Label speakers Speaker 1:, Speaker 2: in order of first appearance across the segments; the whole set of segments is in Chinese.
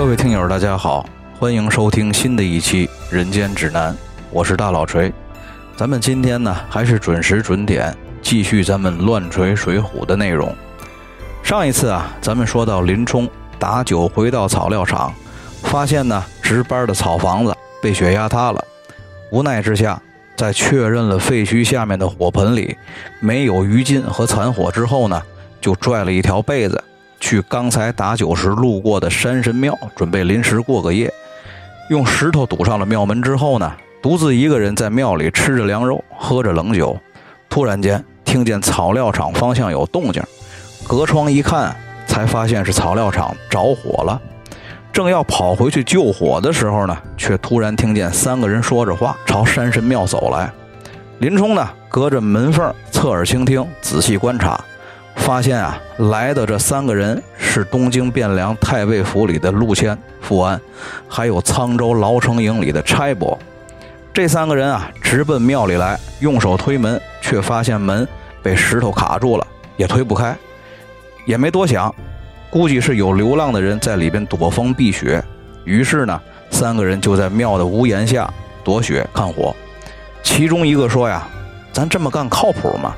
Speaker 1: 各位听友，大家好，欢迎收听新的一期《人间指南》，我是大老锤。咱们今天呢，还是准时准点继续咱们乱锤水浒的内容。上一次啊，咱们说到林冲打酒回到草料场，发现呢值班的草房子被雪压塌了，无奈之下，在确认了废墟下面的火盆里没有余烬和残火之后呢，就拽了一条被子。去刚才打酒时路过的山神庙，准备临时过个夜。用石头堵上了庙门之后呢，独自一个人在庙里吃着凉肉，喝着冷酒。突然间听见草料场方向有动静，隔窗一看，才发现是草料场着火了。正要跑回去救火的时候呢，却突然听见三个人说着话，朝山神庙走来。林冲呢，隔着门缝侧耳倾听，仔细观察。发现啊，来的这三个人是东京汴梁太尉府里的陆谦、富安，还有沧州牢城营里的差拨。这三个人啊，直奔庙里来，用手推门，却发现门被石头卡住了，也推不开。也没多想，估计是有流浪的人在里边躲风避雪。于是呢，三个人就在庙的屋檐下躲雪看火。其中一个说呀：“咱这么干靠谱吗？”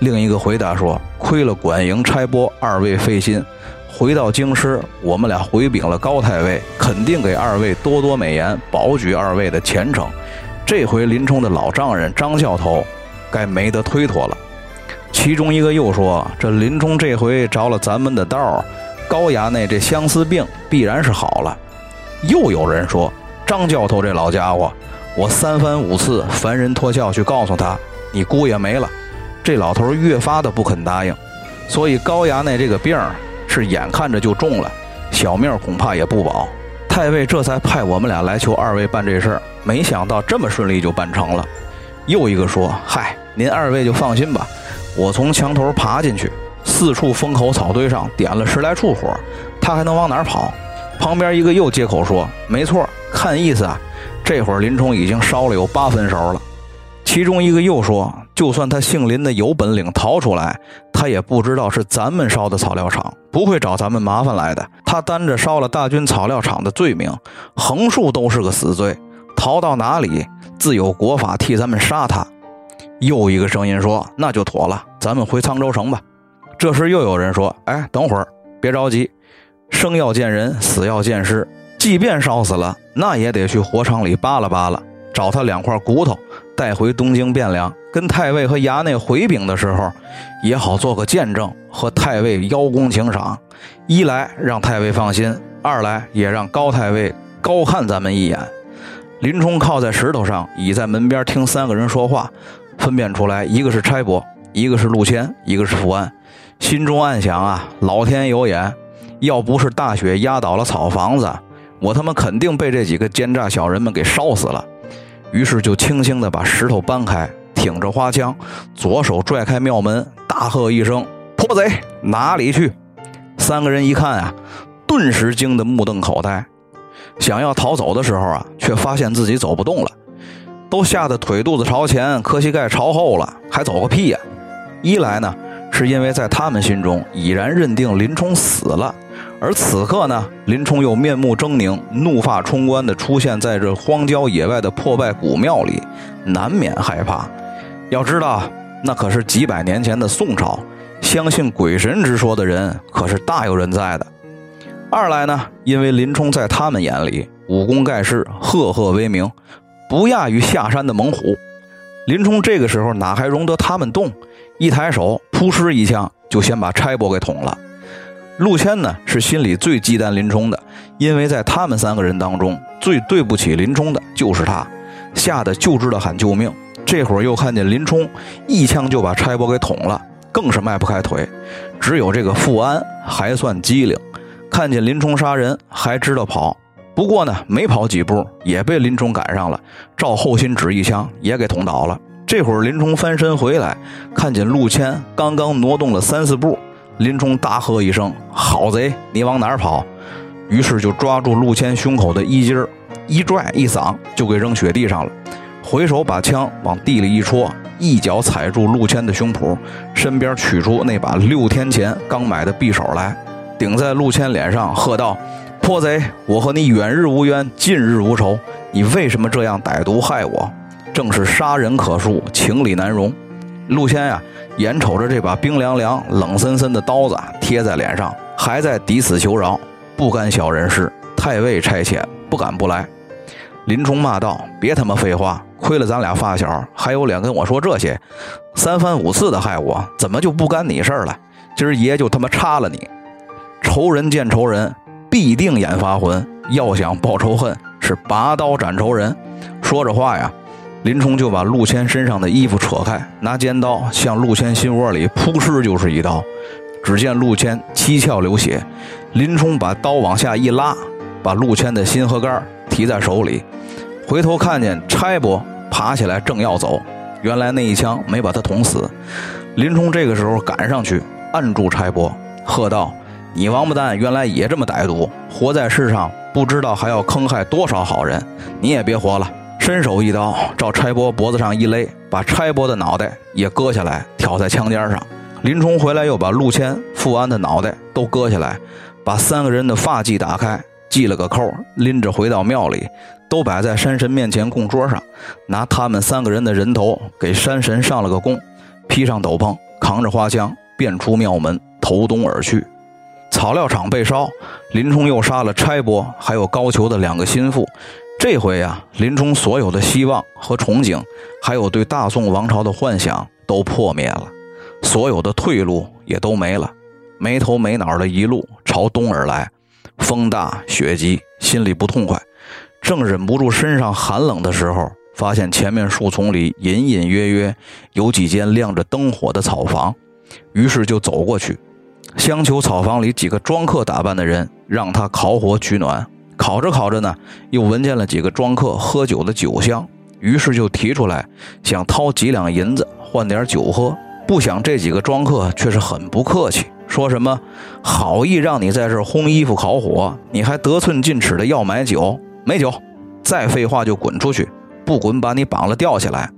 Speaker 1: 另一个回答说：“亏了管营差拨二位费心，回到京师，我们俩回禀了高太尉，肯定给二位多多美言，保举二位的前程。这回林冲的老丈人张教头，该没得推脱了。”其中一个又说：“这林冲这回着了咱们的道，高衙内这相思病必然是好了。”又有人说：“张教头这老家伙，我三番五次烦人脱壳去告诉他，你姑爷没了。”这老头越发的不肯答应，所以高衙内这个病是眼看着就重了，小命恐怕也不保。太尉这才派我们俩来求二位办这事儿，没想到这么顺利就办成了。又一个说：“嗨，您二位就放心吧，我从墙头爬进去，四处风口草堆上点了十来处火，他还能往哪儿跑？”旁边一个又接口说：“没错，看意思啊，这会儿林冲已经烧了有八分熟了。”其中一个又说。就算他姓林的有本领逃出来，他也不知道是咱们烧的草料场，不会找咱们麻烦来的。他担着烧了大军草料场的罪名，横竖都是个死罪，逃到哪里自有国法替咱们杀他。又一个声音说：“那就妥了，咱们回沧州城吧。”这时又有人说：“哎，等会儿，别着急，生要见人，死要见尸。即便烧死了，那也得去火场里扒拉扒拉，找他两块骨头。”带回东京汴梁，跟太尉和衙内回禀的时候，也好做个见证，和太尉邀功请赏。一来让太尉放心，二来也让高太尉高看咱们一眼。林冲靠在石头上，倚在门边听三个人说话，分辨出来一个是差拨，一个是陆谦，一个是富安，心中暗想啊，老天有眼，要不是大雪压倒了草房子，我他妈肯定被这几个奸诈小人们给烧死了。于是就轻轻地把石头搬开，挺着花枪，左手拽开庙门，大喝一声：“泼贼，哪里去？”三个人一看啊，顿时惊得目瞪口呆，想要逃走的时候啊，却发现自己走不动了，都吓得腿肚子朝前，磕膝盖朝后了，还走个屁呀！一来呢，是因为在他们心中已然认定林冲死了。而此刻呢，林冲又面目狰狞、怒发冲冠地出现在这荒郊野外的破败古庙里，难免害怕。要知道，那可是几百年前的宋朝，相信鬼神之说的人可是大有人在的。二来呢，因为林冲在他们眼里武功盖世、赫赫威名，不亚于下山的猛虎。林冲这个时候哪还容得他们动？一抬手，扑哧一枪，就先把差拨给捅了。陆谦呢是心里最忌惮林冲的，因为在他们三个人当中，最对不起林冲的就是他，吓得就知道喊救命。这会儿又看见林冲一枪就把差拨给捅了，更是迈不开腿。只有这个富安还算机灵，看见林冲杀人还知道跑，不过呢没跑几步也被林冲赶上了，照后心指一枪也给捅倒了。这会儿林冲翻身回来，看见陆谦刚刚挪动了三四步。林冲大喝一声：“好贼，你往哪儿跑？”于是就抓住陆谦胸口的衣襟儿，一拽一搡，就给扔雪地上了。回手把枪往地里一戳，一脚踩住陆谦的胸脯，身边取出那把六天前刚买的匕首来，顶在陆谦脸上，喝道：“泼贼，我和你远日无冤，近日无仇，你为什么这样歹毒害我？正是杀人可恕，情理难容。陆谦呀，眼瞅着这把冰凉凉、冷森森的刀子贴在脸上，还在抵死求饶，不干小人事。太尉差遣，不敢不来。林冲骂道：“别他妈废话！亏了咱俩发小，还有脸跟我说这些？三番五次的害我，怎么就不干你事儿了？今儿爷就他妈插了你！仇人见仇人，必定眼发昏。要想报仇恨，是拔刀斩仇人。”说着话呀。林冲就把陆谦身上的衣服扯开，拿尖刀向陆谦心窝里扑哧就是一刀。只见陆谦七窍流血，林冲把刀往下一拉，把陆谦的心和肝提在手里，回头看见差拨爬起来正要走，原来那一枪没把他捅死。林冲这个时候赶上去按住差拨，喝道：“你王八蛋，原来也这么歹毒，活在世上不知道还要坑害多少好人，你也别活了。”伸手一刀，照差拨脖子上一勒，把差拨的脑袋也割下来，挑在枪尖上。林冲回来又把陆谦、富安的脑袋都割下来，把三个人的发髻打开，系了个扣，拎着回到庙里，都摆在山神面前供桌上，拿他们三个人的人头给山神上了个供，披上斗篷，扛着花枪，便出庙门，投东而去。草料场被烧，林冲又杀了差拨，还有高俅的两个心腹。这回呀，林冲所有的希望和憧憬，还有对大宋王朝的幻想都破灭了，所有的退路也都没了，没头没脑的一路朝东而来，风大雪急，心里不痛快，正忍不住身上寒冷的时候，发现前面树丛里隐隐约约有几间亮着灯火的草房，于是就走过去，相求草房里几个庄客打扮的人，让他烤火取暖。烤着烤着呢，又闻见了几个庄客喝酒的酒香，于是就提出来想掏几两银子换点酒喝。不想这几个庄客却是很不客气，说什么好意让你在这烘衣服烤火，你还得寸进尺的要买酒？没酒，再废话就滚出去，不滚把你绑了吊起来。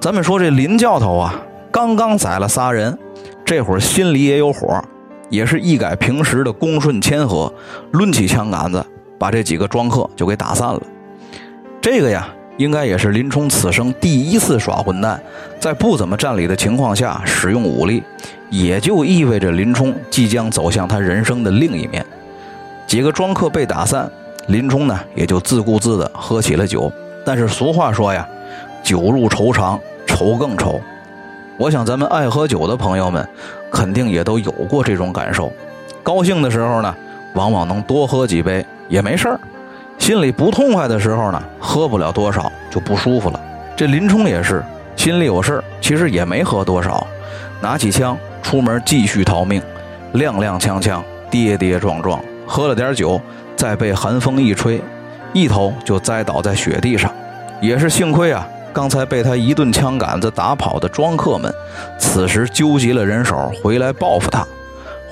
Speaker 1: 咱们说这林教头啊，刚刚宰了仨人，这会儿心里也有火，也是一改平时的恭顺谦和，抡起枪杆子。把这几个庄客就给打散了。这个呀，应该也是林冲此生第一次耍混蛋，在不怎么占理的情况下使用武力，也就意味着林冲即将走向他人生的另一面。几个庄客被打散，林冲呢也就自顾自地喝起了酒。但是俗话说呀，酒入愁肠，愁更愁。我想咱们爱喝酒的朋友们，肯定也都有过这种感受。高兴的时候呢，往往能多喝几杯。也没事儿，心里不痛快的时候呢，喝不了多少就不舒服了。这林冲也是心里有事儿，其实也没喝多少，拿起枪出门继续逃命，踉踉跄跄，跌跌撞撞，喝了点酒，再被寒风一吹，一头就栽倒在雪地上。也是幸亏啊，刚才被他一顿枪杆子打跑的庄客们，此时纠集了人手回来报复他。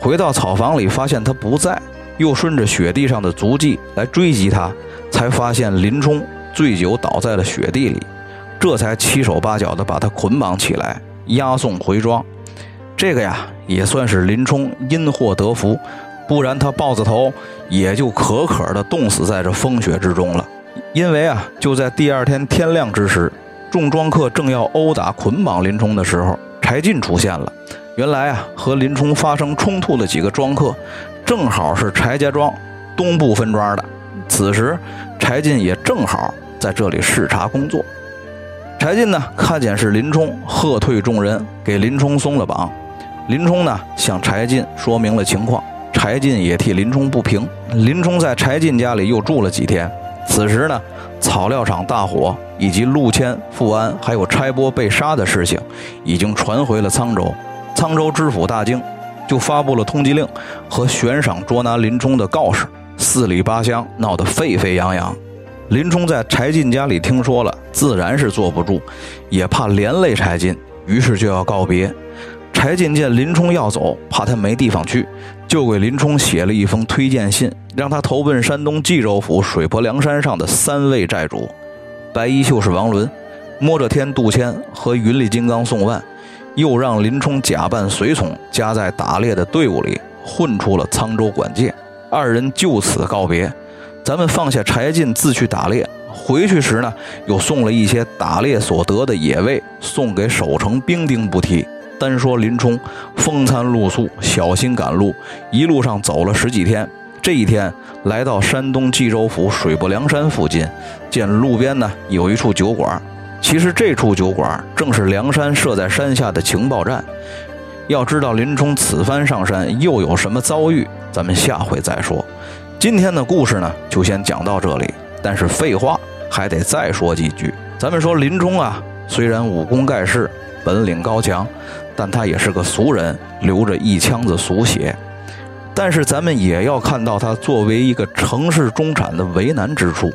Speaker 1: 回到草房里，发现他不在。又顺着雪地上的足迹来追击他，才发现林冲醉酒倒在了雪地里，这才七手八脚的把他捆绑起来，押送回庄。这个呀，也算是林冲因祸得福，不然他豹子头也就可可的冻死在这风雪之中了。因为啊，就在第二天天亮之时，众庄客正要殴打捆绑林冲的时候，柴进出现了。原来啊，和林冲发生冲突的几个庄客。正好是柴家庄东部分庄的，此时柴进也正好在这里视察工作。柴进呢，看见是林冲，喝退众人，给林冲松了绑。林冲呢，向柴进说明了情况，柴进也替林冲不平。林冲在柴进家里又住了几天。此时呢，草料场大火以及陆谦、富安还有差拨被杀的事情，已经传回了沧州。沧州知府大惊。就发布了通缉令和悬赏捉拿林冲的告示，四里八乡闹得沸沸扬扬。林冲在柴进家里听说了，自然是坐不住，也怕连累柴进，于是就要告别。柴进见林冲要走，怕他没地方去，就给林冲写了一封推荐信，让他投奔山东济州府水泊梁山上的三位寨主：白衣秀士王伦、摸着天杜迁和云里金刚宋万。又让林冲假扮随从，加在打猎的队伍里，混出了沧州管界。二人就此告别。咱们放下柴进，自去打猎。回去时呢，又送了一些打猎所得的野味，送给守城兵丁不提。单说林冲，风餐露宿，小心赶路，一路上走了十几天。这一天来到山东济州府水泊梁山附近，见路边呢有一处酒馆。其实这处酒馆正是梁山设在山下的情报站。要知道林冲此番上山又有什么遭遇，咱们下回再说。今天的故事呢，就先讲到这里。但是废话还得再说几句。咱们说林冲啊，虽然武功盖世，本领高强。但他也是个俗人，流着一腔子俗血。但是咱们也要看到他作为一个城市中产的为难之处。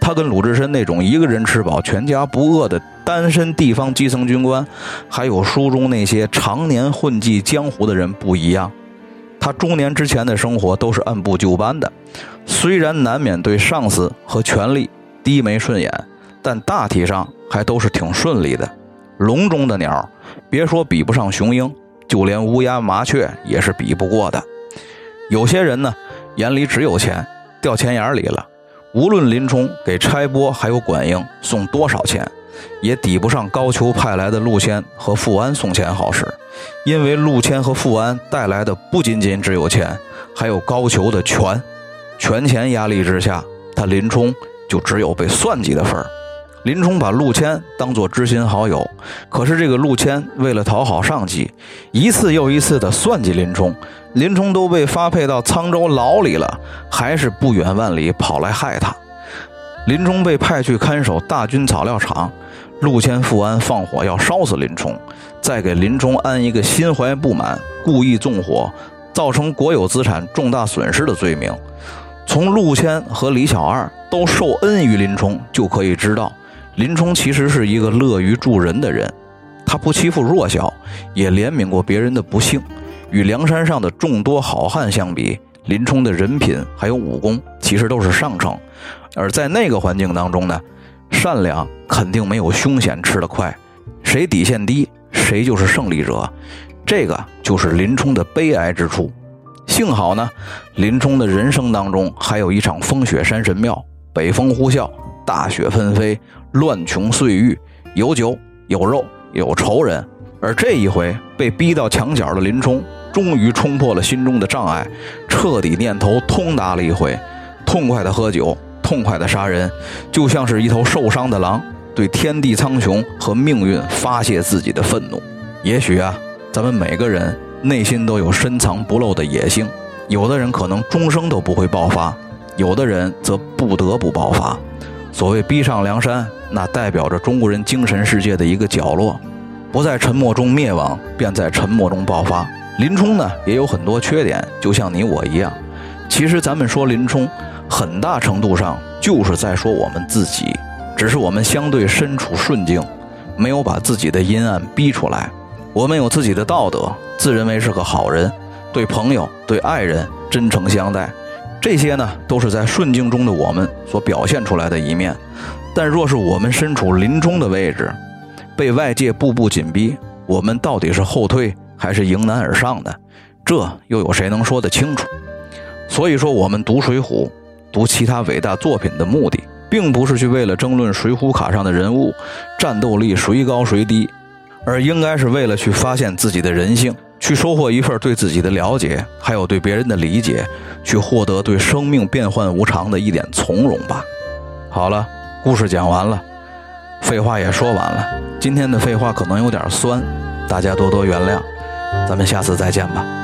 Speaker 1: 他跟鲁智深那种一个人吃饱全家不饿的单身地方基层军官，还有书中那些常年混迹江湖的人不一样。他中年之前的生活都是按部就班的，虽然难免对上司和权力低眉顺眼，但大体上还都是挺顺利的。笼中的鸟。别说比不上雄鹰，就连乌鸦、麻雀也是比不过的。有些人呢，眼里只有钱，掉钱眼里了。无论林冲给差拨还有管营送多少钱，也抵不上高俅派来的陆谦和富安送钱好使。因为陆谦和富安带来的不仅仅只有钱，还有高俅的权。权钱压力之下，他林冲就只有被算计的份儿。林冲把陆谦当作知心好友，可是这个陆谦为了讨好上级，一次又一次的算计林冲，林冲都被发配到沧州牢里了，还是不远万里跑来害他。林冲被派去看守大军草料场，陆谦、富安放火要烧死林冲，再给林冲安一个心怀不满、故意纵火，造成国有资产重大损失的罪名。从陆谦和李小二都受恩于林冲，就可以知道。林冲其实是一个乐于助人的人，他不欺负弱小，也怜悯过别人的不幸。与梁山上的众多好汉相比，林冲的人品还有武功其实都是上乘。而在那个环境当中呢，善良肯定没有凶险吃得快，谁底线低，谁就是胜利者。这个就是林冲的悲哀之处。幸好呢，林冲的人生当中还有一场风雪山神庙，北风呼啸，大雪纷飞。乱琼碎玉，有酒有肉有仇人，而这一回被逼到墙角的林冲，终于冲破了心中的障碍，彻底念头通达了一回，痛快的喝酒，痛快的杀人，就像是一头受伤的狼，对天地苍穹和命运发泄自己的愤怒。也许啊，咱们每个人内心都有深藏不露的野性，有的人可能终生都不会爆发，有的人则不得不爆发。所谓逼上梁山。那代表着中国人精神世界的一个角落，不在沉默中灭亡，便在沉默中爆发。林冲呢，也有很多缺点，就像你我一样。其实咱们说林冲，很大程度上就是在说我们自己，只是我们相对身处顺境，没有把自己的阴暗逼出来。我们有自己的道德，自认为是个好人，对朋友、对爱人真诚相待，这些呢，都是在顺境中的我们所表现出来的一面。但若是我们身处林冲的位置，被外界步步紧逼，我们到底是后退还是迎难而上呢？这又有谁能说得清楚？所以说，我们读《水浒》、读其他伟大作品的目的，并不是去为了争论水浒卡上的人物战斗力谁高谁低，而应该是为了去发现自己的人性，去收获一份对自己的了解，还有对别人的理解，去获得对生命变幻无常的一点从容吧。好了。故事讲完了，废话也说完了。今天的废话可能有点酸，大家多多原谅。咱们下次再见吧。